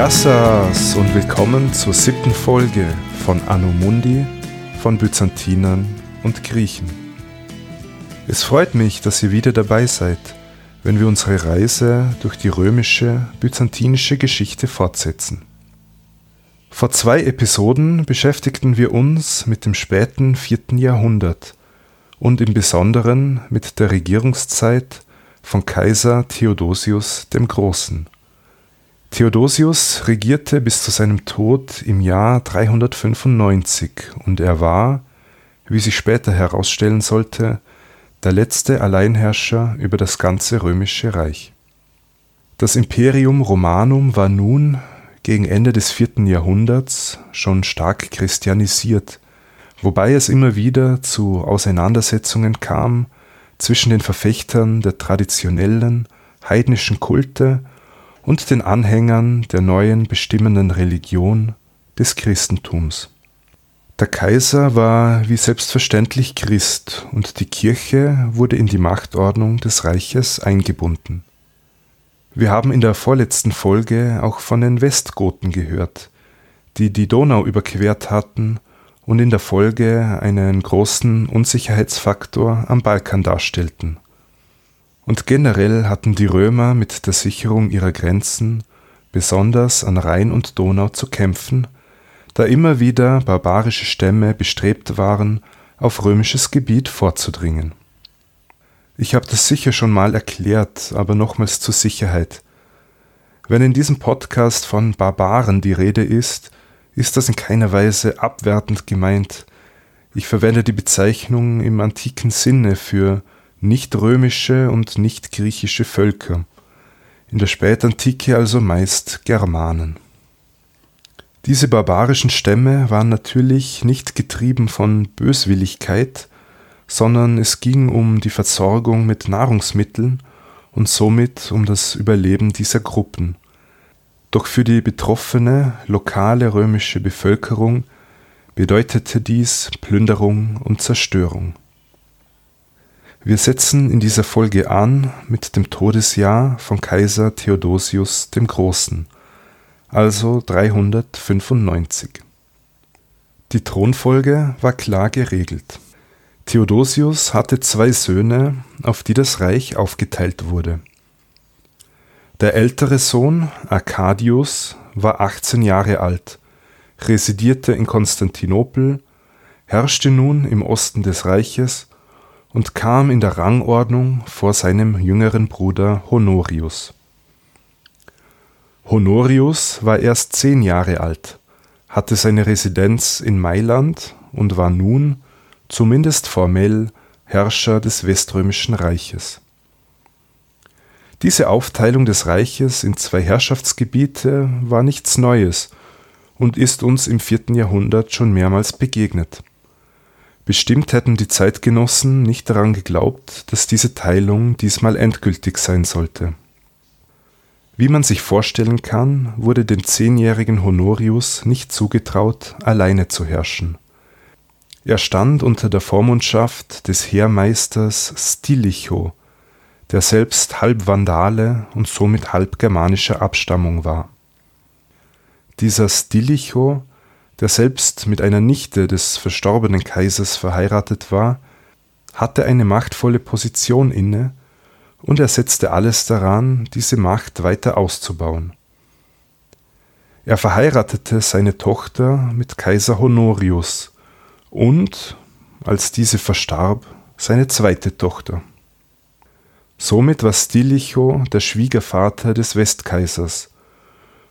Yassas und willkommen zur siebten Folge von Anno Mundi von Byzantinern und Griechen. Es freut mich, dass ihr wieder dabei seid, wenn wir unsere Reise durch die römische, byzantinische Geschichte fortsetzen. Vor zwei Episoden beschäftigten wir uns mit dem späten vierten Jahrhundert und im Besonderen mit der Regierungszeit von Kaiser Theodosius dem Großen. Theodosius regierte bis zu seinem Tod im Jahr 395 und er war, wie sich später herausstellen sollte, der letzte Alleinherrscher über das ganze römische Reich. Das Imperium Romanum war nun gegen Ende des vierten Jahrhunderts schon stark christianisiert, wobei es immer wieder zu Auseinandersetzungen kam zwischen den Verfechtern der traditionellen heidnischen Kulte und den Anhängern der neuen bestimmenden Religion des Christentums. Der Kaiser war wie selbstverständlich Christ und die Kirche wurde in die Machtordnung des Reiches eingebunden. Wir haben in der vorletzten Folge auch von den Westgoten gehört, die die Donau überquert hatten und in der Folge einen großen Unsicherheitsfaktor am Balkan darstellten. Und generell hatten die Römer mit der Sicherung ihrer Grenzen, besonders an Rhein und Donau, zu kämpfen, da immer wieder barbarische Stämme bestrebt waren, auf römisches Gebiet vorzudringen. Ich habe das sicher schon mal erklärt, aber nochmals zur Sicherheit. Wenn in diesem Podcast von Barbaren die Rede ist, ist das in keiner Weise abwertend gemeint. Ich verwende die Bezeichnung im antiken Sinne für nicht-römische und nicht-griechische Völker, in der Spätantike also meist Germanen. Diese barbarischen Stämme waren natürlich nicht getrieben von Böswilligkeit, sondern es ging um die Versorgung mit Nahrungsmitteln und somit um das Überleben dieser Gruppen. Doch für die betroffene lokale römische Bevölkerung bedeutete dies Plünderung und Zerstörung. Wir setzen in dieser Folge an mit dem Todesjahr von Kaiser Theodosius dem Großen, also 395. Die Thronfolge war klar geregelt. Theodosius hatte zwei Söhne, auf die das Reich aufgeteilt wurde. Der ältere Sohn Arcadius war 18 Jahre alt, residierte in Konstantinopel, herrschte nun im Osten des Reiches und kam in der Rangordnung vor seinem jüngeren Bruder Honorius. Honorius war erst zehn Jahre alt, hatte seine Residenz in Mailand und war nun, zumindest formell, Herrscher des Weströmischen Reiches. Diese Aufteilung des Reiches in zwei Herrschaftsgebiete war nichts Neues und ist uns im vierten Jahrhundert schon mehrmals begegnet. Bestimmt hätten die Zeitgenossen nicht daran geglaubt, dass diese Teilung diesmal endgültig sein sollte. Wie man sich vorstellen kann, wurde dem zehnjährigen Honorius nicht zugetraut, alleine zu herrschen. Er stand unter der Vormundschaft des Heermeisters Stilicho, der selbst halb Vandale und somit halb germanischer Abstammung war. Dieser Stilicho der selbst mit einer Nichte des verstorbenen Kaisers verheiratet war, hatte eine machtvolle Position inne und er setzte alles daran, diese Macht weiter auszubauen. Er verheiratete seine Tochter mit Kaiser Honorius und, als diese verstarb, seine zweite Tochter. Somit war Stilicho der Schwiegervater des Westkaisers,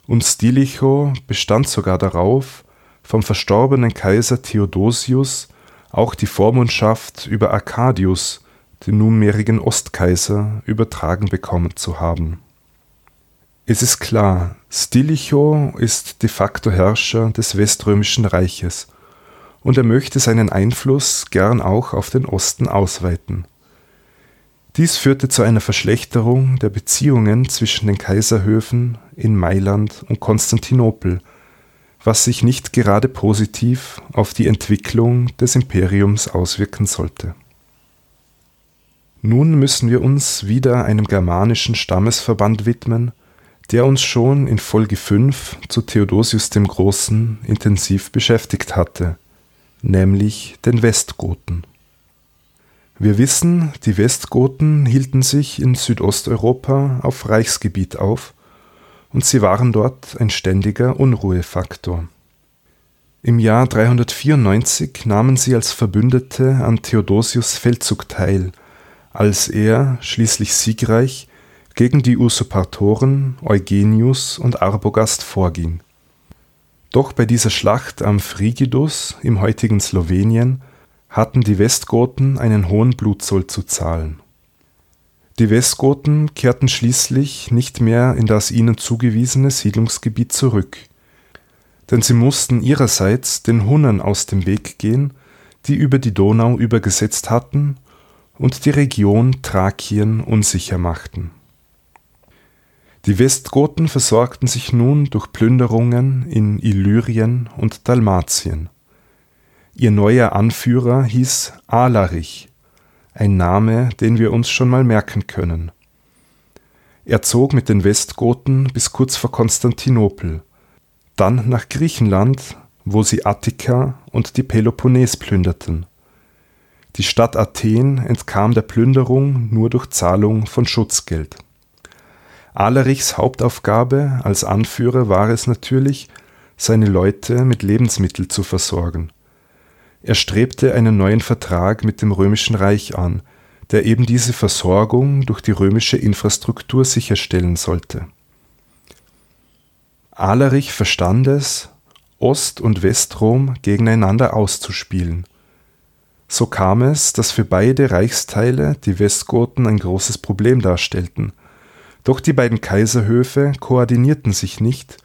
und Stilicho bestand sogar darauf, vom verstorbenen Kaiser Theodosius auch die Vormundschaft über Arcadius, den nunmehrigen Ostkaiser, übertragen bekommen zu haben. Es ist klar, Stilicho ist de facto Herrscher des Weströmischen Reiches und er möchte seinen Einfluss gern auch auf den Osten ausweiten. Dies führte zu einer Verschlechterung der Beziehungen zwischen den Kaiserhöfen in Mailand und Konstantinopel – was sich nicht gerade positiv auf die Entwicklung des Imperiums auswirken sollte. Nun müssen wir uns wieder einem germanischen Stammesverband widmen, der uns schon in Folge 5 zu Theodosius dem Großen intensiv beschäftigt hatte, nämlich den Westgoten. Wir wissen, die Westgoten hielten sich in Südosteuropa auf Reichsgebiet auf und sie waren dort ein ständiger Unruhefaktor. Im Jahr 394 nahmen sie als Verbündete an Theodosius Feldzug teil, als er, schließlich siegreich, gegen die Usurpatoren Eugenius und Arbogast vorging. Doch bei dieser Schlacht am Frigidus im heutigen Slowenien hatten die Westgoten einen hohen Blutzoll zu zahlen. Die Westgoten kehrten schließlich nicht mehr in das ihnen zugewiesene Siedlungsgebiet zurück, denn sie mussten ihrerseits den Hunnen aus dem Weg gehen, die über die Donau übergesetzt hatten und die Region Thrakien unsicher machten. Die Westgoten versorgten sich nun durch Plünderungen in Illyrien und Dalmatien. Ihr neuer Anführer hieß Alarich, ein Name, den wir uns schon mal merken können. Er zog mit den Westgoten bis kurz vor Konstantinopel, dann nach Griechenland, wo sie Attika und die Peloponnes plünderten. Die Stadt Athen entkam der Plünderung nur durch Zahlung von Schutzgeld. Alarichs Hauptaufgabe als Anführer war es natürlich, seine Leute mit Lebensmitteln zu versorgen. Er strebte einen neuen Vertrag mit dem Römischen Reich an, der eben diese Versorgung durch die römische Infrastruktur sicherstellen sollte. Alarich verstand es, Ost- und Westrom gegeneinander auszuspielen. So kam es, dass für beide Reichsteile die Westgoten ein großes Problem darstellten. Doch die beiden Kaiserhöfe koordinierten sich nicht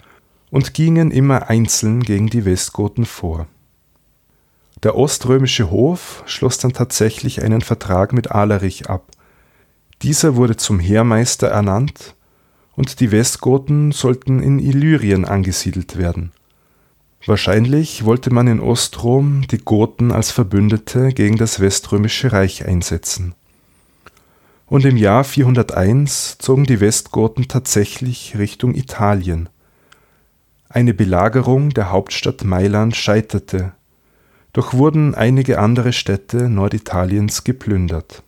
und gingen immer einzeln gegen die Westgoten vor der oströmische Hof schloss dann tatsächlich einen Vertrag mit Alarich ab. Dieser wurde zum Heermeister ernannt und die Westgoten sollten in Illyrien angesiedelt werden. Wahrscheinlich wollte man in Ostrom die Goten als Verbündete gegen das Weströmische Reich einsetzen. Und im Jahr 401 zogen die Westgoten tatsächlich Richtung Italien. Eine Belagerung der Hauptstadt Mailand scheiterte doch wurden einige andere Städte Norditaliens geplündert.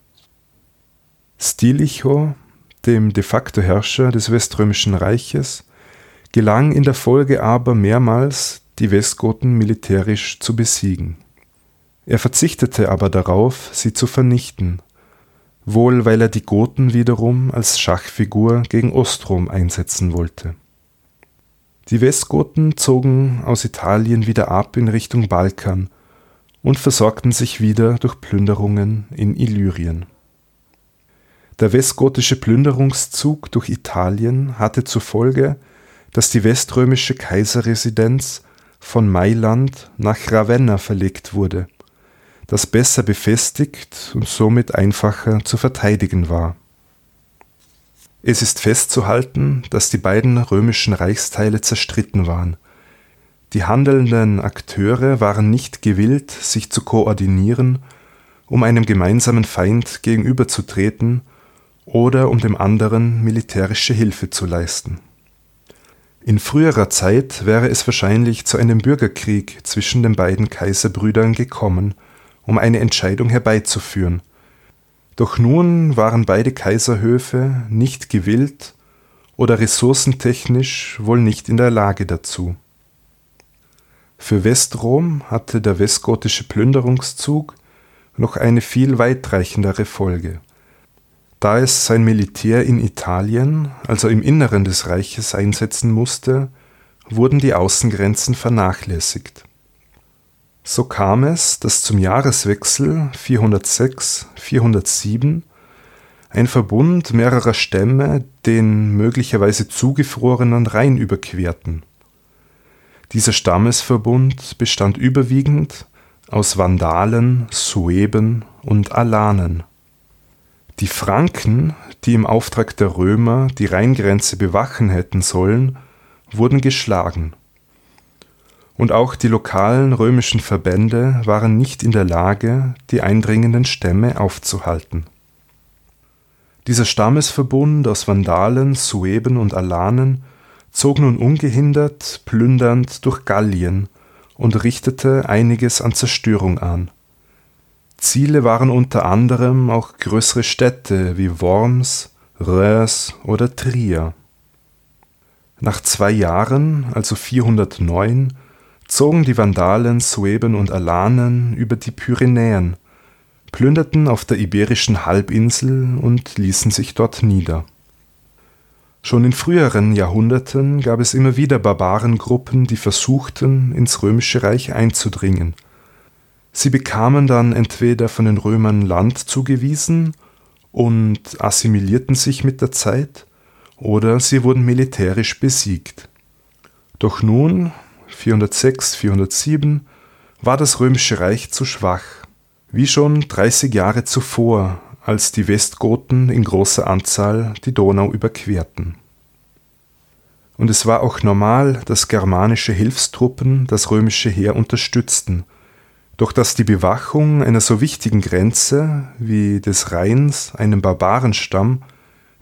Stilicho, dem de facto Herrscher des Weströmischen Reiches, gelang in der Folge aber mehrmals, die Westgoten militärisch zu besiegen. Er verzichtete aber darauf, sie zu vernichten, wohl weil er die Goten wiederum als Schachfigur gegen Ostrom einsetzen wollte. Die Westgoten zogen aus Italien wieder ab in Richtung Balkan und versorgten sich wieder durch Plünderungen in Illyrien. Der westgotische Plünderungszug durch Italien hatte zur Folge, dass die weströmische Kaiserresidenz von Mailand nach Ravenna verlegt wurde, das besser befestigt und somit einfacher zu verteidigen war. Es ist festzuhalten, dass die beiden römischen Reichsteile zerstritten waren die handelnden Akteure waren nicht gewillt, sich zu koordinieren, um einem gemeinsamen Feind gegenüberzutreten oder um dem anderen militärische Hilfe zu leisten. In früherer Zeit wäre es wahrscheinlich zu einem Bürgerkrieg zwischen den beiden Kaiserbrüdern gekommen, um eine Entscheidung herbeizuführen. Doch nun waren beide Kaiserhöfe nicht gewillt oder ressourcentechnisch wohl nicht in der Lage dazu. Für Westrom hatte der westgotische Plünderungszug noch eine viel weitreichendere Folge. Da es sein Militär in Italien, also im Inneren des Reiches, einsetzen musste, wurden die Außengrenzen vernachlässigt. So kam es, dass zum Jahreswechsel 406/407 ein Verbund mehrerer Stämme den möglicherweise zugefrorenen Rhein überquerten dieser Stammesverbund bestand überwiegend aus Vandalen, Sueben und Alanen. Die Franken, die im Auftrag der Römer die Rheingrenze bewachen hätten sollen, wurden geschlagen. Und auch die lokalen römischen Verbände waren nicht in der Lage, die eindringenden Stämme aufzuhalten. Dieser Stammesverbund aus Vandalen, Sueben und Alanen zog nun ungehindert plündernd durch Gallien und richtete einiges an Zerstörung an. Ziele waren unter anderem auch größere Städte wie Worms, Rheims oder Trier. Nach zwei Jahren, also 409, zogen die Vandalen, Sueben und Alanen über die Pyrenäen, plünderten auf der iberischen Halbinsel und ließen sich dort nieder. Schon in früheren Jahrhunderten gab es immer wieder Barbarengruppen, die versuchten, ins römische Reich einzudringen. Sie bekamen dann entweder von den Römern Land zugewiesen und assimilierten sich mit der Zeit, oder sie wurden militärisch besiegt. Doch nun, 406, 407, war das römische Reich zu schwach, wie schon 30 Jahre zuvor, als die Westgoten in großer Anzahl die Donau überquerten. Und es war auch normal, dass germanische Hilfstruppen das römische Heer unterstützten, doch dass die Bewachung einer so wichtigen Grenze wie des Rheins einem Barbarenstamm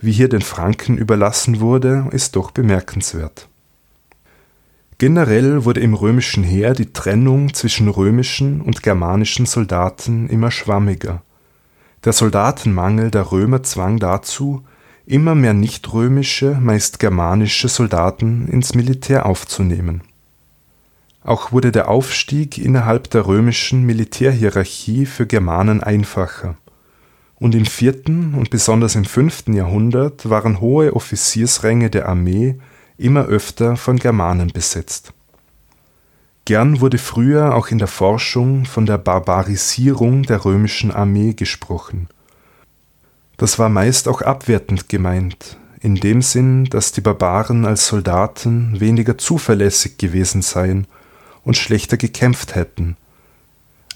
wie hier den Franken überlassen wurde, ist doch bemerkenswert. Generell wurde im römischen Heer die Trennung zwischen römischen und germanischen Soldaten immer schwammiger. Der Soldatenmangel der Römer zwang dazu, immer mehr nichtrömische, meist germanische Soldaten ins Militär aufzunehmen. Auch wurde der Aufstieg innerhalb der römischen Militärhierarchie für Germanen einfacher und im vierten und besonders im fünften Jahrhundert waren hohe Offiziersränge der Armee immer öfter von Germanen besetzt. Gern wurde früher auch in der Forschung von der Barbarisierung der römischen Armee gesprochen. Das war meist auch abwertend gemeint, in dem Sinn, dass die Barbaren als Soldaten weniger zuverlässig gewesen seien und schlechter gekämpft hätten,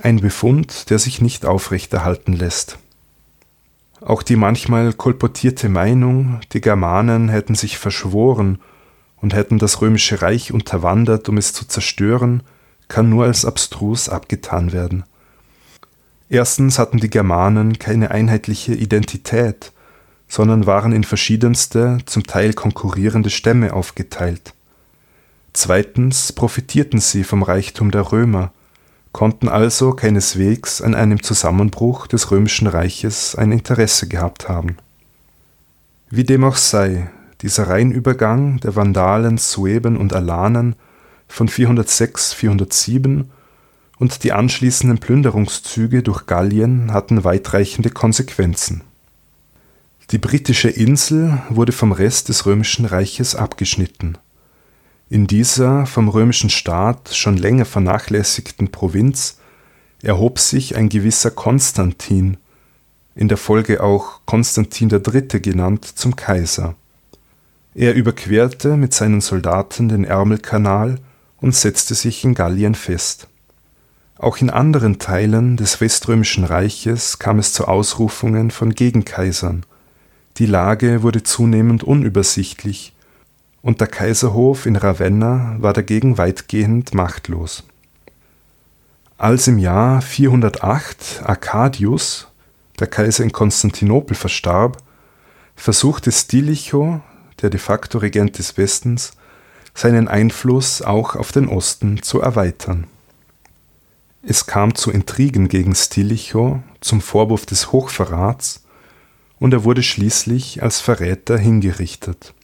ein Befund, der sich nicht aufrechterhalten lässt auch die manchmal kolportierte Meinung, die Germanen hätten sich verschworen und hätten das römische Reich unterwandert, um es zu zerstören, kann nur als abstrus abgetan werden. Erstens hatten die Germanen keine einheitliche Identität, sondern waren in verschiedenste, zum Teil konkurrierende Stämme aufgeteilt. Zweitens profitierten sie vom Reichtum der Römer, konnten also keineswegs an einem Zusammenbruch des römischen Reiches ein Interesse gehabt haben. Wie dem auch sei, dieser Rheinübergang der Vandalen, Sueben und Alanen von 406/407 und die anschließenden Plünderungszüge durch Gallien hatten weitreichende Konsequenzen. Die britische Insel wurde vom Rest des römischen Reiches abgeschnitten in dieser vom römischen Staat schon länger vernachlässigten Provinz erhob sich ein gewisser Konstantin, in der Folge auch Konstantin III. genannt, zum Kaiser. Er überquerte mit seinen Soldaten den Ärmelkanal und setzte sich in Gallien fest. Auch in anderen Teilen des Weströmischen Reiches kam es zu Ausrufungen von Gegenkaisern. Die Lage wurde zunehmend unübersichtlich und der Kaiserhof in Ravenna war dagegen weitgehend machtlos. Als im Jahr 408 Arcadius, der Kaiser in Konstantinopel, verstarb, versuchte Stilicho, der de facto Regent des Westens, seinen Einfluss auch auf den Osten zu erweitern. Es kam zu Intrigen gegen Stilicho, zum Vorwurf des Hochverrats, und er wurde schließlich als Verräter hingerichtet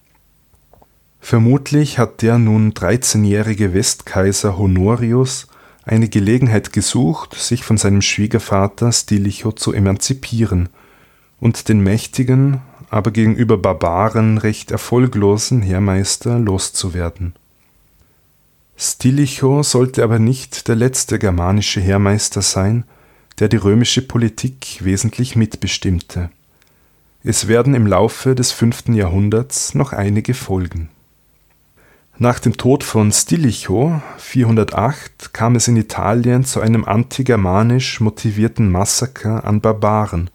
Vermutlich hat der nun 13-jährige Westkaiser Honorius eine Gelegenheit gesucht, sich von seinem Schwiegervater Stilicho zu emanzipieren und den mächtigen, aber gegenüber Barbaren recht erfolglosen Heermeister loszuwerden. Stilicho sollte aber nicht der letzte germanische Heermeister sein, der die römische Politik wesentlich mitbestimmte. Es werden im Laufe des fünften Jahrhunderts noch einige folgen nach dem Tod von Stilicho 408 kam es in Italien zu einem antigermanisch motivierten Massaker an Barbaren,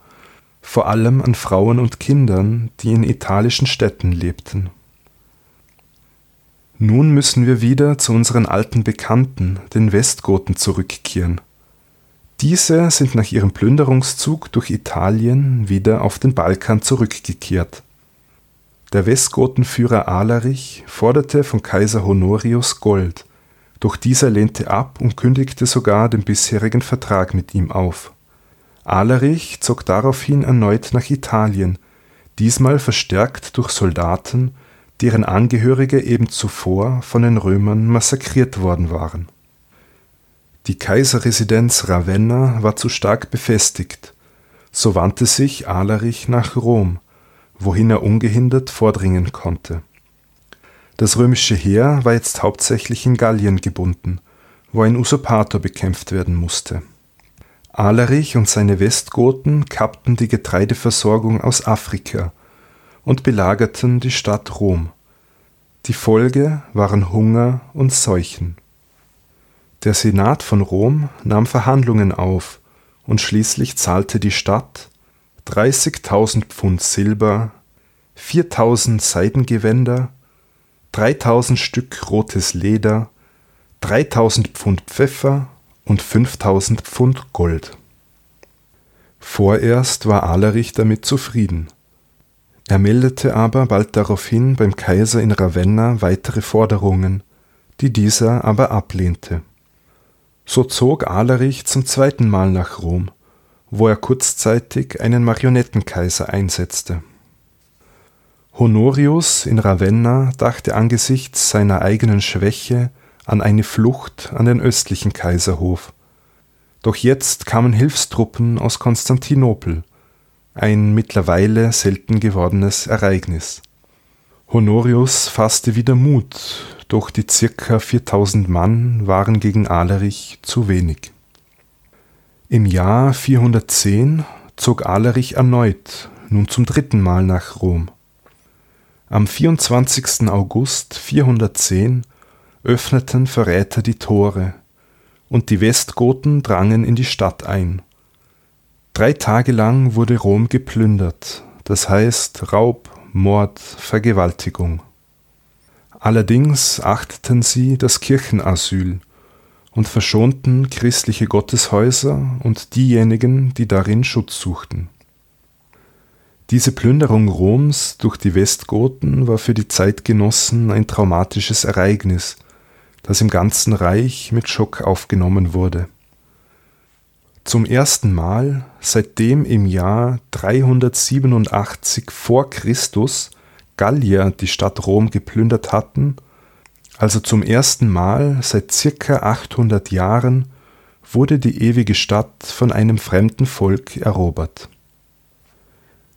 vor allem an Frauen und Kindern, die in italischen Städten lebten. Nun müssen wir wieder zu unseren alten Bekannten, den Westgoten, zurückkehren. Diese sind nach ihrem Plünderungszug durch Italien wieder auf den Balkan zurückgekehrt. Der Westgotenführer Alarich forderte von Kaiser Honorius Gold, doch dieser lehnte ab und kündigte sogar den bisherigen Vertrag mit ihm auf. Alarich zog daraufhin erneut nach Italien, diesmal verstärkt durch Soldaten, deren Angehörige eben zuvor von den Römern massakriert worden waren die Kaiserresidenz Ravenna war zu stark befestigt, so wandte sich Alarich nach Rom, wohin er ungehindert vordringen konnte. Das römische Heer war jetzt hauptsächlich in Gallien gebunden, wo ein Usurpator bekämpft werden musste. Alarich und seine Westgoten kappten die Getreideversorgung aus Afrika und belagerten die Stadt Rom. Die Folge waren Hunger und Seuchen der Senat von Rom nahm Verhandlungen auf und schließlich zahlte die Stadt 30.000 Pfund Silber, 4.000 Seidengewänder, 3.000 Stück rotes Leder, 3.000 Pfund Pfeffer und 5.000 Pfund Gold. Vorerst war Alarich damit zufrieden. Er meldete aber bald daraufhin beim Kaiser in Ravenna weitere Forderungen, die dieser aber ablehnte so zog Alarich zum zweiten Mal nach Rom, wo er kurzzeitig einen Marionettenkaiser einsetzte. Honorius in Ravenna dachte angesichts seiner eigenen Schwäche an eine Flucht an den östlichen Kaiserhof. Doch jetzt kamen Hilfstruppen aus Konstantinopel, ein mittlerweile selten gewordenes Ereignis. Honorius fasste wieder Mut doch die circa 4000 Mann waren gegen Alerich zu wenig. Im Jahr 410 zog Alerich erneut, nun zum dritten Mal nach Rom. Am 24. August 410 öffneten Verräter die Tore, und die Westgoten drangen in die Stadt ein. Drei Tage lang wurde Rom geplündert, das heißt Raub, Mord, Vergewaltigung. Allerdings achteten sie das Kirchenasyl und verschonten christliche Gotteshäuser und diejenigen, die darin Schutz suchten. Diese Plünderung Roms durch die Westgoten war für die Zeitgenossen ein traumatisches Ereignis, das im ganzen Reich mit Schock aufgenommen wurde. Zum ersten Mal, seitdem im Jahr 387 vor Christus Gallier die Stadt Rom geplündert hatten, also zum ersten Mal seit circa 800 Jahren wurde die ewige Stadt von einem fremden Volk erobert.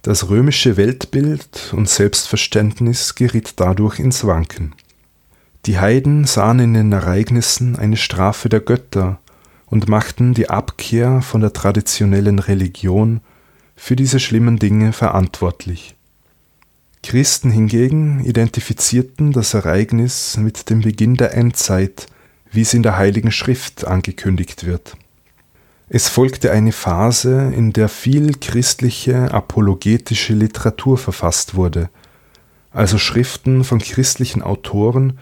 Das römische Weltbild und Selbstverständnis geriet dadurch ins Wanken. Die Heiden sahen in den Ereignissen eine Strafe der Götter und machten die Abkehr von der traditionellen Religion für diese schlimmen Dinge verantwortlich. Christen hingegen identifizierten das Ereignis mit dem Beginn der Endzeit, wie es in der Heiligen Schrift angekündigt wird. Es folgte eine Phase, in der viel christliche apologetische Literatur verfasst wurde, also Schriften von christlichen Autoren,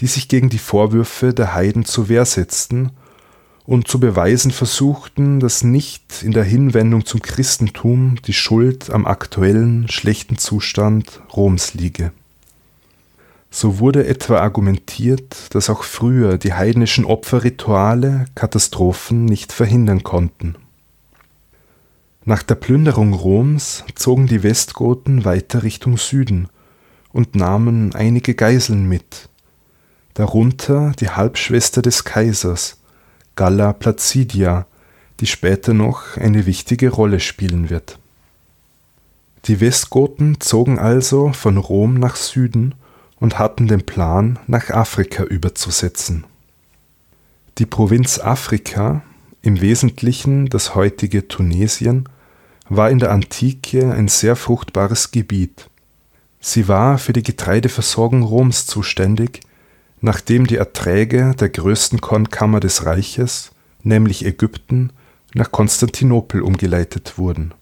die sich gegen die Vorwürfe der Heiden zur Wehr setzten und zu beweisen versuchten, dass nicht in der Hinwendung zum Christentum die Schuld am aktuellen schlechten Zustand Roms liege. So wurde etwa argumentiert, dass auch früher die heidnischen Opferrituale Katastrophen nicht verhindern konnten. Nach der Plünderung Roms zogen die Westgoten weiter Richtung Süden und nahmen einige Geiseln mit, darunter die Halbschwester des Kaisers, Galla Placidia, die später noch eine wichtige Rolle spielen wird. Die Westgoten zogen also von Rom nach Süden und hatten den Plan, nach Afrika überzusetzen. Die Provinz Afrika, im Wesentlichen das heutige Tunesien, war in der Antike ein sehr fruchtbares Gebiet. Sie war für die Getreideversorgung Roms zuständig nachdem die Erträge der größten Kornkammer des Reiches, nämlich Ägypten, nach Konstantinopel umgeleitet wurden.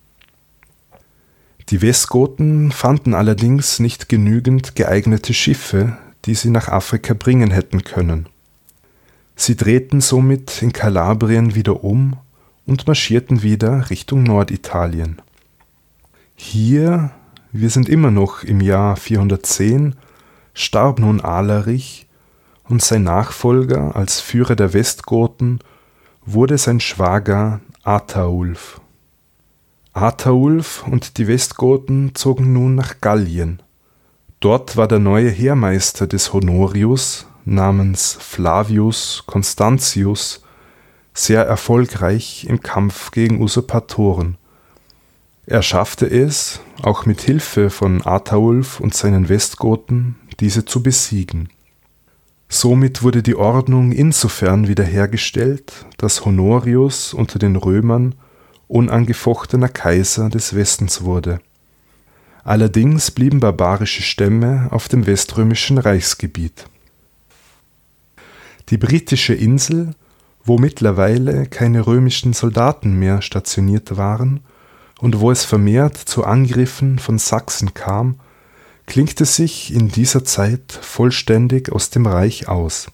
Die Westgoten fanden allerdings nicht genügend geeignete Schiffe, die sie nach Afrika bringen hätten können. Sie drehten somit in Kalabrien wieder um und marschierten wieder Richtung Norditalien. Hier, wir sind immer noch im Jahr 410, starb nun Alarich und sein Nachfolger als Führer der Westgoten wurde sein Schwager Ataulf. Ataulf und die Westgoten zogen nun nach Gallien. Dort war der neue Heermeister des Honorius namens Flavius Constantius sehr erfolgreich im Kampf gegen Usurpatoren. Er schaffte es, auch mit Hilfe von Ataulf und seinen Westgoten, diese zu besiegen. Somit wurde die Ordnung insofern wiederhergestellt, dass Honorius unter den Römern unangefochtener Kaiser des Westens wurde. Allerdings blieben barbarische Stämme auf dem weströmischen Reichsgebiet. Die britische Insel, wo mittlerweile keine römischen Soldaten mehr stationiert waren und wo es vermehrt zu Angriffen von Sachsen kam, klinkte sich in dieser Zeit vollständig aus dem Reich aus.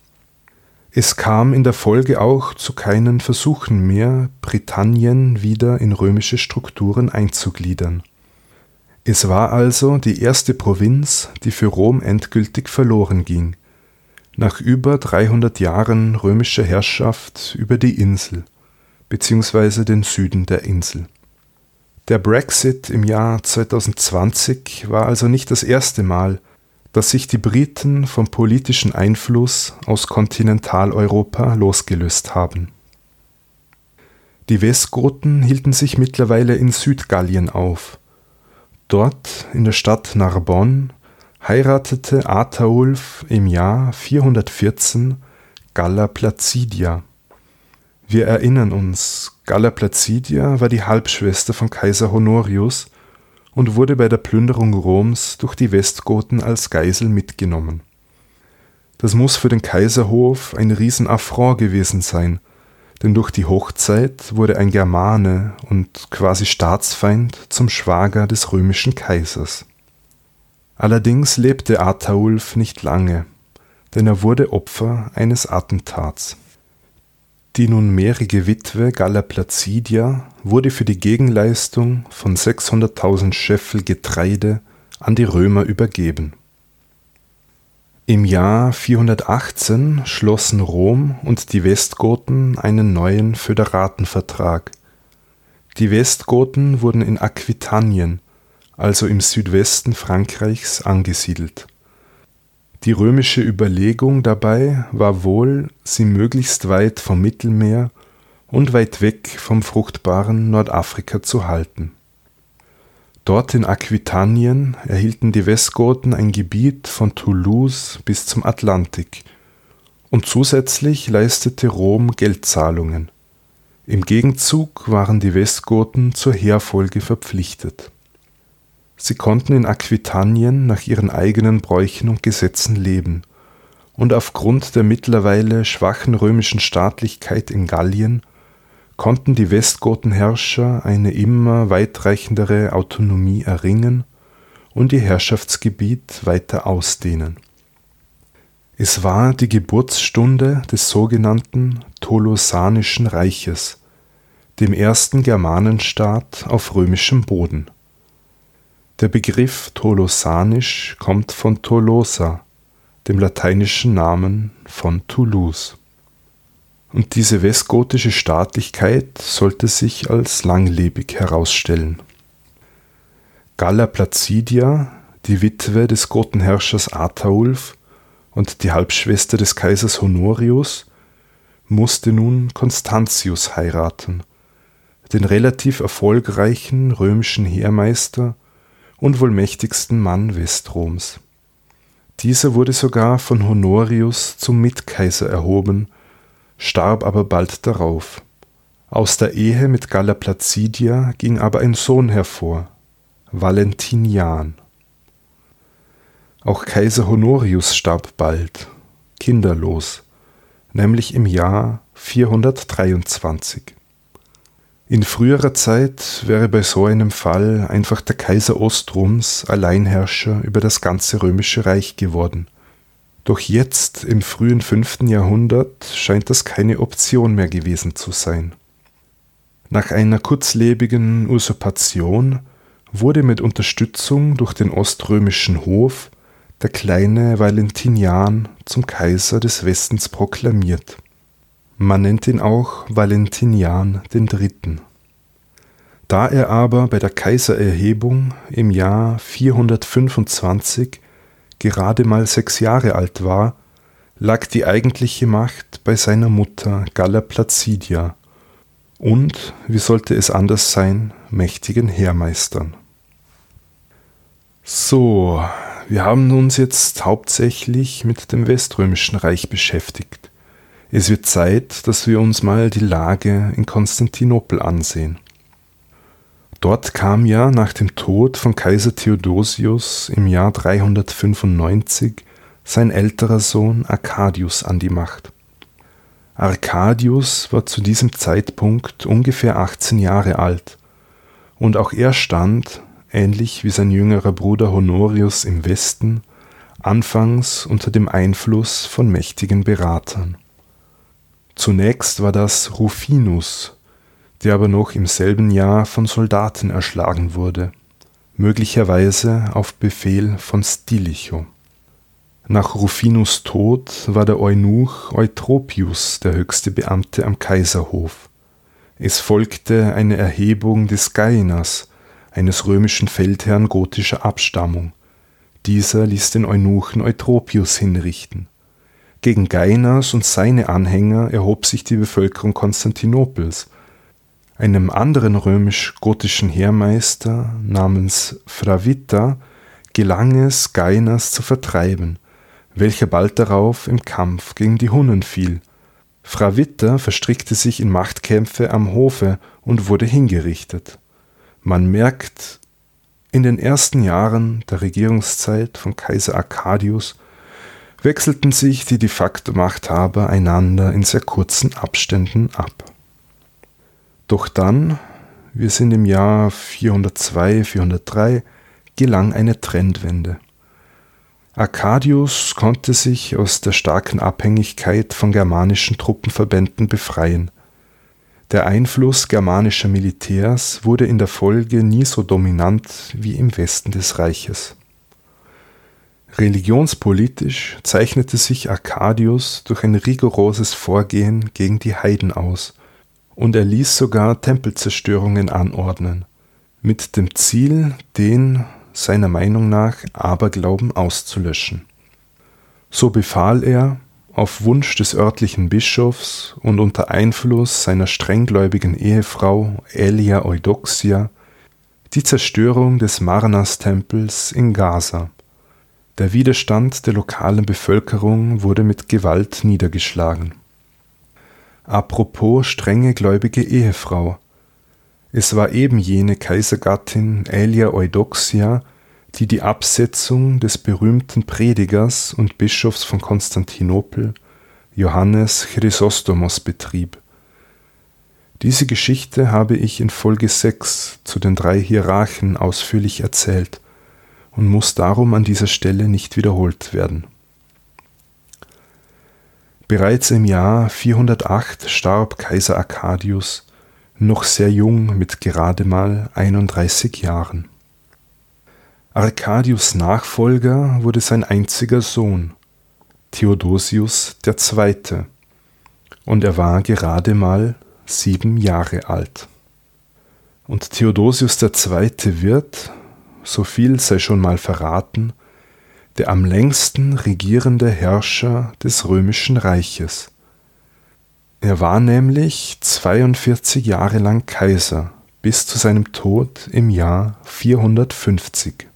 Es kam in der Folge auch zu keinen Versuchen mehr, Britannien wieder in römische Strukturen einzugliedern. Es war also die erste Provinz, die für Rom endgültig verloren ging, nach über 300 Jahren römischer Herrschaft über die Insel bzw. den Süden der Insel. Der Brexit im Jahr 2020 war also nicht das erste Mal, dass sich die Briten vom politischen Einfluss aus Kontinentaleuropa losgelöst haben. Die Westgoten hielten sich mittlerweile in Südgallien auf. Dort, in der Stadt Narbonne, heiratete Ataulf im Jahr 414 Galla Placidia. Wir erinnern uns, Galla Placidia war die Halbschwester von Kaiser Honorius und wurde bei der Plünderung Roms durch die Westgoten als Geisel mitgenommen. Das muss für den Kaiserhof ein Riesenaffront gewesen sein, denn durch die Hochzeit wurde ein Germane und quasi Staatsfeind zum Schwager des römischen Kaisers. Allerdings lebte Ataulf nicht lange, denn er wurde Opfer eines Attentats. Die nunmehrige Witwe Galla Placidia wurde für die Gegenleistung von 600.000 Scheffel Getreide an die Römer übergeben. Im Jahr 418 schlossen Rom und die Westgoten einen neuen Föderatenvertrag. Die Westgoten wurden in Aquitanien, also im Südwesten Frankreichs, angesiedelt die römische Überlegung dabei war wohl, sie möglichst weit vom Mittelmeer und weit weg vom fruchtbaren Nordafrika zu halten. Dort in Aquitanien erhielten die Westgoten ein Gebiet von Toulouse bis zum Atlantik, und zusätzlich leistete Rom Geldzahlungen. Im Gegenzug waren die Westgoten zur Heerfolge verpflichtet Sie konnten in Aquitanien nach ihren eigenen Bräuchen und Gesetzen leben, und aufgrund der mittlerweile schwachen römischen Staatlichkeit in Gallien konnten die Westgotenherrscher eine immer weitreichendere Autonomie erringen und ihr Herrschaftsgebiet weiter ausdehnen. Es war die Geburtsstunde des sogenannten Tolosanischen Reiches, dem ersten Germanenstaat auf römischem Boden der Begriff Tolosanisch kommt von Tolosa, dem lateinischen Namen von Toulouse. Und diese westgotische Staatlichkeit sollte sich als langlebig herausstellen. Galla Placidia, die Witwe des Gotenherrschers Ataulf und die Halbschwester des Kaisers Honorius, musste nun Constantius heiraten, den relativ erfolgreichen römischen Heermeister und wohl mächtigsten Mann Westroms. Dieser wurde sogar von Honorius zum Mitkaiser erhoben, starb aber bald darauf. Aus der Ehe mit Galla Placidia ging aber ein Sohn hervor, Valentinian. Auch Kaiser Honorius starb bald, kinderlos, nämlich im Jahr 423. In früherer Zeit wäre bei so einem Fall einfach der Kaiser Ostroms Alleinherrscher über das ganze römische Reich geworden. Doch jetzt, im frühen fünften Jahrhundert, scheint das keine Option mehr gewesen zu sein. Nach einer kurzlebigen Usurpation wurde mit Unterstützung durch den oströmischen Hof der kleine Valentinian zum Kaiser des Westens proklamiert. Man nennt ihn auch Valentinian III. Da er aber bei der Kaisererhebung im Jahr 425 gerade mal sechs Jahre alt war, lag die eigentliche Macht bei seiner Mutter Galla Placidia und, wie sollte es anders sein, mächtigen Heermeistern. So, wir haben uns jetzt hauptsächlich mit dem Weströmischen Reich beschäftigt. Es wird Zeit, dass wir uns mal die Lage in Konstantinopel ansehen. Dort kam ja nach dem Tod von Kaiser Theodosius im Jahr 395 sein älterer Sohn Arcadius an die Macht. Arcadius war zu diesem Zeitpunkt ungefähr 18 Jahre alt und auch er stand, ähnlich wie sein jüngerer Bruder Honorius im Westen, anfangs unter dem Einfluss von mächtigen Beratern. Zunächst war das Rufinus, der aber noch im selben Jahr von Soldaten erschlagen wurde, möglicherweise auf Befehl von Stilicho. Nach Rufinus Tod war der Eunuch Eutropius der höchste Beamte am Kaiserhof. Es folgte eine Erhebung des Gainas, eines römischen Feldherrn gotischer Abstammung. Dieser ließ den Eunuchen Eutropius hinrichten. Gegen Gainas und seine Anhänger erhob sich die Bevölkerung Konstantinopels, einem anderen römisch-gotischen Heermeister namens Fravita gelang es, Gainas zu vertreiben, welcher bald darauf im Kampf gegen die Hunnen fiel. Fravita verstrickte sich in Machtkämpfe am Hofe und wurde hingerichtet. Man merkt, in den ersten Jahren der Regierungszeit von Kaiser Arcadius wechselten sich die de facto Machthaber einander in sehr kurzen Abständen ab. Doch dann, wir sind im Jahr 402, 403, gelang eine Trendwende. Arcadius konnte sich aus der starken Abhängigkeit von germanischen Truppenverbänden befreien. Der Einfluss germanischer Militärs wurde in der Folge nie so dominant wie im Westen des Reiches. Religionspolitisch zeichnete sich Arcadius durch ein rigoroses Vorgehen gegen die Heiden aus und er ließ sogar Tempelzerstörungen anordnen, mit dem Ziel, den seiner Meinung nach Aberglauben auszulöschen. So befahl er, auf Wunsch des örtlichen Bischofs und unter Einfluss seiner strenggläubigen Ehefrau Elia Eudoxia, die Zerstörung des Marnas-Tempels in Gaza. Der Widerstand der lokalen Bevölkerung wurde mit Gewalt niedergeschlagen. Apropos strenge gläubige Ehefrau. Es war eben jene Kaisergattin Aelia Eudoxia, die die Absetzung des berühmten Predigers und Bischofs von Konstantinopel, Johannes Chrysostomos, betrieb. Diese Geschichte habe ich in Folge 6 zu den drei Hierarchen ausführlich erzählt und muss darum an dieser Stelle nicht wiederholt werden. Bereits im Jahr 408 starb Kaiser Arcadius, noch sehr jung mit gerade mal 31 Jahren. Arcadius Nachfolger wurde sein einziger Sohn, Theodosius II., und er war gerade mal sieben Jahre alt. Und Theodosius II. wird, so viel sei schon mal verraten, der am längsten regierende Herrscher des römischen Reiches. Er war nämlich 42 Jahre lang Kaiser bis zu seinem Tod im Jahr 450.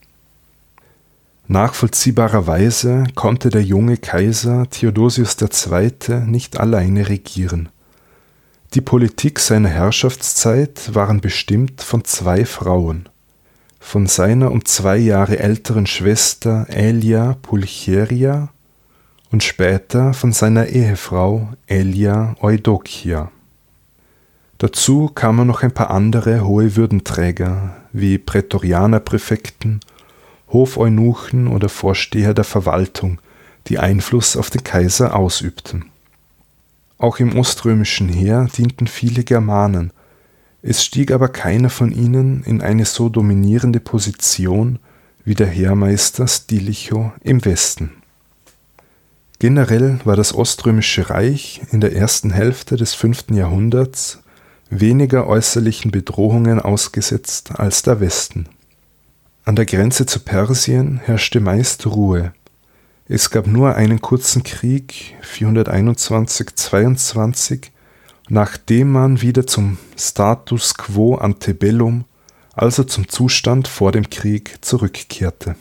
Nachvollziehbarerweise konnte der junge Kaiser Theodosius II. nicht alleine regieren. Die Politik seiner Herrschaftszeit waren bestimmt von zwei Frauen, von seiner um zwei Jahre älteren Schwester Aelia Pulcheria und später von seiner Ehefrau Aelia Eudokia. Dazu kamen noch ein paar andere hohe Würdenträger wie Prätorianerpräfekten, Hofeunuchen oder Vorsteher der Verwaltung, die Einfluss auf den Kaiser ausübten. Auch im oströmischen Heer dienten viele Germanen, Es stieg aber keiner von ihnen in eine so dominierende Position wie der Heermeister Stilicho im Westen. Generell war das Oströmische Reich in der ersten Hälfte des fünften Jahrhunderts weniger äußerlichen Bedrohungen ausgesetzt als der Westen. An der Grenze zu Persien herrschte meist Ruhe. Es gab nur einen kurzen Krieg 421-22, nachdem man wieder zum Status quo ante bellum, also zum Zustand vor dem Krieg, zurückkehrte.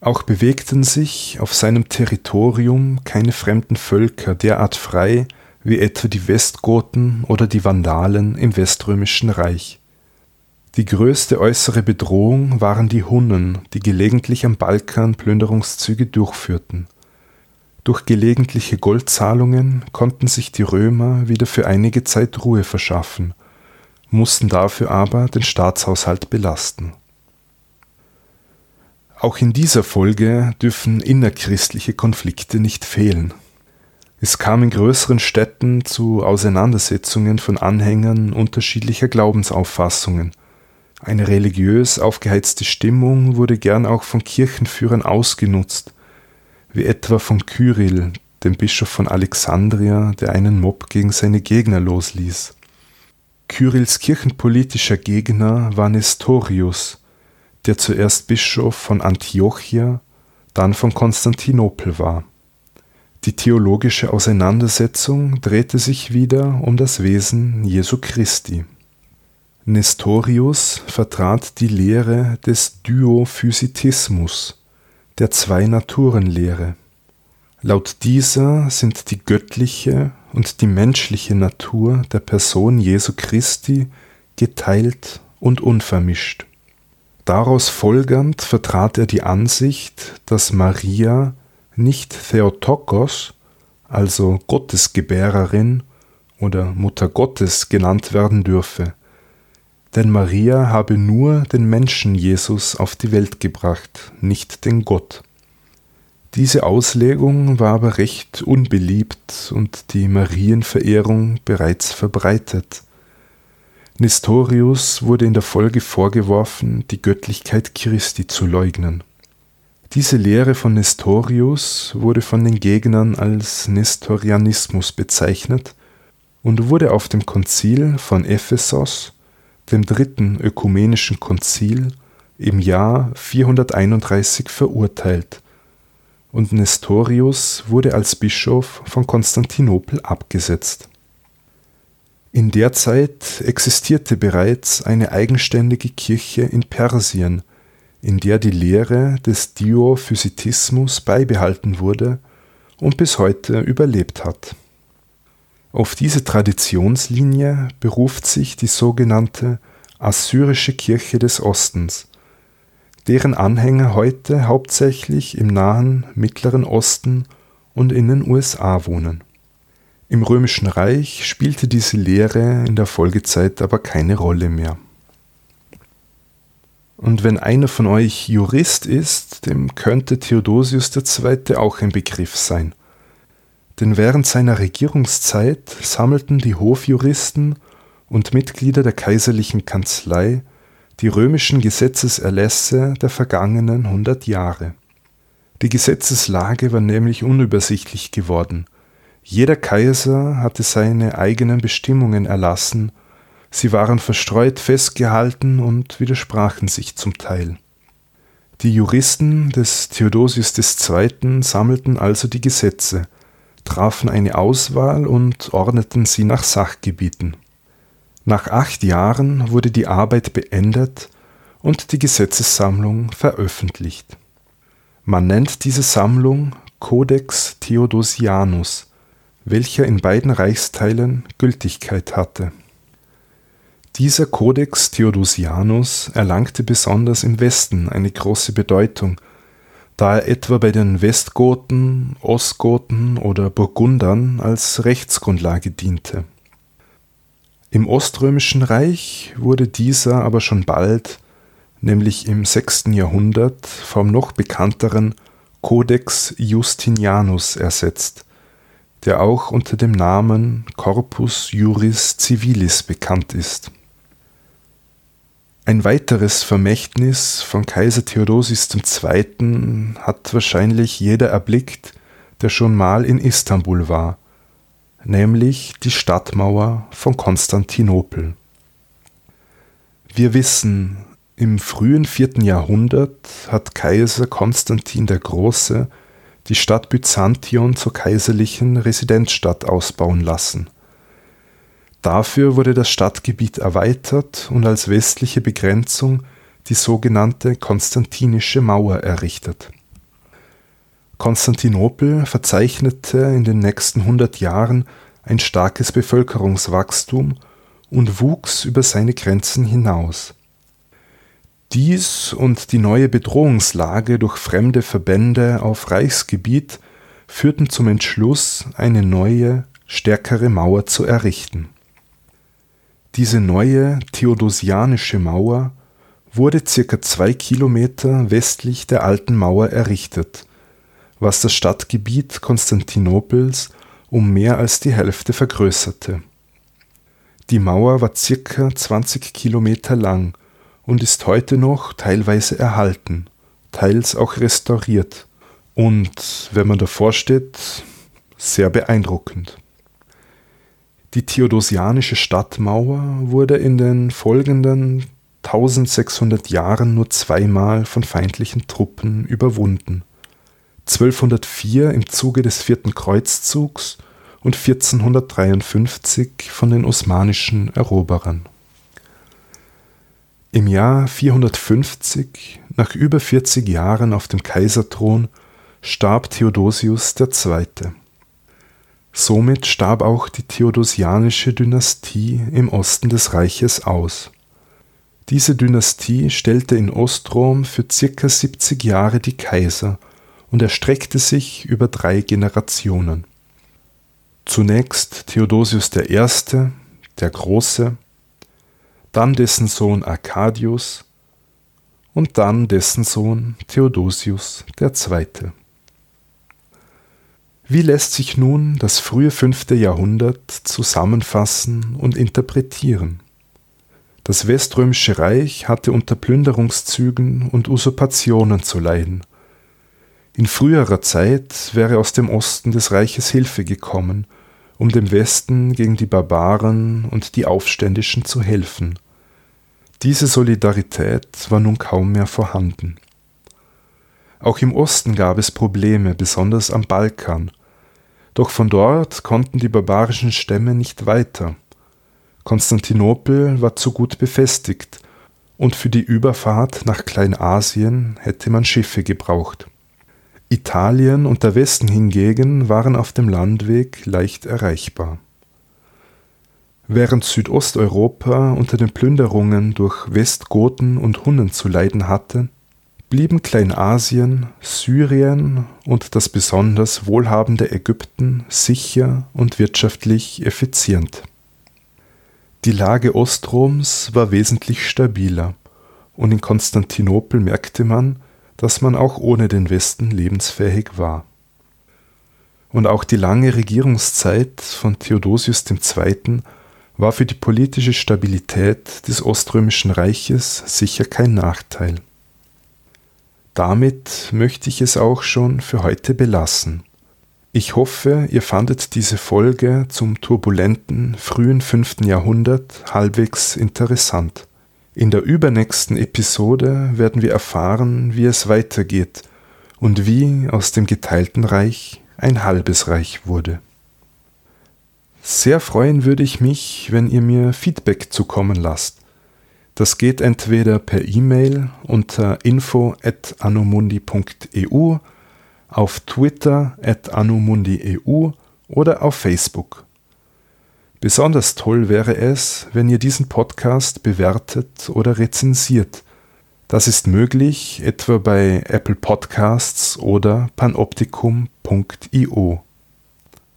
Auch bewegten sich auf seinem Territorium keine fremden Völker derart frei wie etwa die Westgoten oder die Vandalen im Weströmischen Reich. Die größte äußere Bedrohung waren die Hunnen, die gelegentlich am Balkan Plünderungszüge durchführten. Durch gelegentliche Goldzahlungen konnten sich die Römer wieder für einige Zeit Ruhe verschaffen, mussten dafür aber den Staatshaushalt belasten. Auch in dieser Folge dürfen innerchristliche Konflikte nicht fehlen. Es kam in größeren Städten zu Auseinandersetzungen von Anhängern unterschiedlicher Glaubensauffassungen – eine religiös aufgeheizte Stimmung wurde gern auch von Kirchenführern ausgenutzt, wie etwa von Kyrill, dem Bischof von Alexandria, der einen Mob gegen seine Gegner losließ. Kyrills kirchenpolitischer Gegner war Nestorius, der zuerst Bischof von Antiochia, dann von Konstantinopel war. Die theologische Auseinandersetzung drehte sich wieder um das Wesen Jesu Christi. Nestorius vertrat die Lehre des Dyophysitismus, der Zwei-Naturen-Lehre. Laut dieser sind die göttliche und die menschliche Natur der Person Jesu Christi geteilt und unvermischt. Daraus folgernd vertrat er die Ansicht, dass Maria nicht Theotokos, also Gottesgebärerin oder Mutter Gottes genannt werden dürfe, denn Maria habe nur den Menschen Jesus auf die Welt gebracht, nicht den Gott. Diese Auslegung war aber recht unbeliebt und die Marienverehrung bereits verbreitet. Nestorius wurde in der Folge vorgeworfen, die Göttlichkeit Christi zu leugnen. Diese Lehre von Nestorius wurde von den Gegnern als Nestorianismus bezeichnet und wurde auf dem Konzil von Ephesos dem Dritten Ökumenischen Konzil im Jahr 431 verurteilt und Nestorius wurde als Bischof von Konstantinopel abgesetzt. In der Zeit existierte bereits eine eigenständige Kirche in Persien, in der die Lehre des Diophysitismus beibehalten wurde und bis heute überlebt hat auf diese Traditionslinie beruft sich die sogenannte Assyrische Kirche des Ostens, deren Anhänger heute hauptsächlich im nahen Mittleren Osten und in den USA wohnen. Im Römischen Reich spielte diese Lehre in der Folgezeit aber keine Rolle mehr. Und wenn einer von euch Jurist ist, dem könnte Theodosius II. auch ein Begriff sein – denn während seiner Regierungszeit sammelten die Hofjuristen und Mitglieder der kaiserlichen Kanzlei die römischen Gesetzeserlässe der vergangenen hundert Jahre. Die Gesetzeslage war nämlich unübersichtlich geworden. Jeder Kaiser hatte seine eigenen Bestimmungen erlassen, sie waren verstreut festgehalten und widersprachen sich zum Teil. Die Juristen des Theodosius II. sammelten also die Gesetze, trafen eine Auswahl und ordneten sie nach Sachgebieten. Nach acht Jahren wurde die Arbeit beendet und die Gesetzessammlung veröffentlicht. Man nennt diese Sammlung Codex Theodosianus, welcher in beiden Reichsteilen Gültigkeit hatte. Dieser Codex Theodosianus erlangte besonders im Westen eine große Bedeutung da er etwa bei den Westgoten, Ostgoten oder Burgundern als Rechtsgrundlage diente. Im Oströmischen Reich wurde dieser aber schon bald, nämlich im 6. Jahrhundert, vom noch bekannteren Codex Justinianus ersetzt, der auch unter dem Namen Corpus Juris Civilis bekannt ist. Ein weiteres Vermächtnis von Kaiser Theodosius II. hat wahrscheinlich jeder erblickt, der schon mal in Istanbul war, nämlich die Stadtmauer von Konstantinopel. Wir wissen, im frühen vierten Jahrhundert hat Kaiser Konstantin der Große die Stadt Byzantion zur kaiserlichen Residenzstadt ausbauen lassen. Dafür wurde das Stadtgebiet erweitert und als westliche Begrenzung die sogenannte Konstantinische Mauer errichtet. Konstantinopel verzeichnete in den nächsten 100 Jahren ein starkes Bevölkerungswachstum und wuchs über seine Grenzen hinaus. Dies und die neue Bedrohungslage durch fremde Verbände auf Reichsgebiet führten zum Entschluss, eine neue, stärkere Mauer zu errichten diese neue Theodosianische Mauer wurde circa zwei Kilometer westlich der alten Mauer errichtet, was das Stadtgebiet Konstantinopels um mehr als die Hälfte vergrößerte. Die Mauer war circa 20 Kilometer lang und ist heute noch teilweise erhalten, teils auch restauriert und, wenn man davor steht, sehr beeindruckend. Die theodosianische Stadtmauer wurde in den folgenden 1600 Jahren nur zweimal von feindlichen Truppen überwunden. 1204 im Zuge des vierten Kreuzzugs und 1453 von den osmanischen Eroberern. Im Jahr 450, nach über 40 Jahren auf dem Kaiserthron, starb Theodosius II. Somit starb auch die theodosianische Dynastie im Osten des Reiches aus. Diese Dynastie stellte in Ostrom für ca. 70 Jahre die Kaiser und erstreckte sich über drei Generationen. Zunächst Theodosius I., der Große, dann dessen Sohn Arcadius und dann dessen Sohn Theodosius II. Wie lässt sich nun das frühe fünfte Jahrhundert zusammenfassen und interpretieren? Das Weströmische Reich hatte unter Plünderungszügen und Usurpationen zu leiden. In früherer Zeit wäre aus dem Osten des Reiches Hilfe gekommen, um dem Westen gegen die Barbaren und die Aufständischen zu helfen. Diese Solidarität war nun kaum mehr vorhanden. Auch im Osten gab es Probleme, besonders am Balkan, doch von dort konnten die barbarischen Stämme nicht weiter. Konstantinopel war zu gut befestigt, und für die Überfahrt nach Kleinasien hätte man Schiffe gebraucht. Italien und der Westen hingegen waren auf dem Landweg leicht erreichbar. Während Südosteuropa unter den Plünderungen durch Westgoten und Hunnen zu leiden hatte, blieben Kleinasien, Syrien und das besonders wohlhabende Ägypten sicher und wirtschaftlich effizient. Die Lage Ostroms war wesentlich stabiler, und in Konstantinopel merkte man, dass man auch ohne den Westen lebensfähig war. Und auch die lange Regierungszeit von Theodosius II. war für die politische Stabilität des Oströmischen Reiches sicher kein Nachteil. Damit möchte ich es auch schon für heute belassen. Ich hoffe, ihr fandet diese Folge zum turbulenten frühen 5. Jahrhundert halbwegs interessant. In der übernächsten Episode werden wir erfahren, wie es weitergeht und wie aus dem geteilten Reich ein halbes Reich wurde. Sehr freuen würde ich mich, wenn ihr mir Feedback zukommen lasst. Das geht entweder per E-Mail unter info@anomundi.eu, auf Twitter at anomundi.eu oder auf Facebook. Besonders toll wäre es, wenn ihr diesen Podcast bewertet oder rezensiert. Das ist möglich etwa bei Apple Podcasts oder panoptikum.io.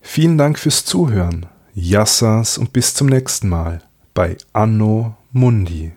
Vielen Dank fürs Zuhören. Yassas und bis zum nächsten Mal bei Anno Mundi.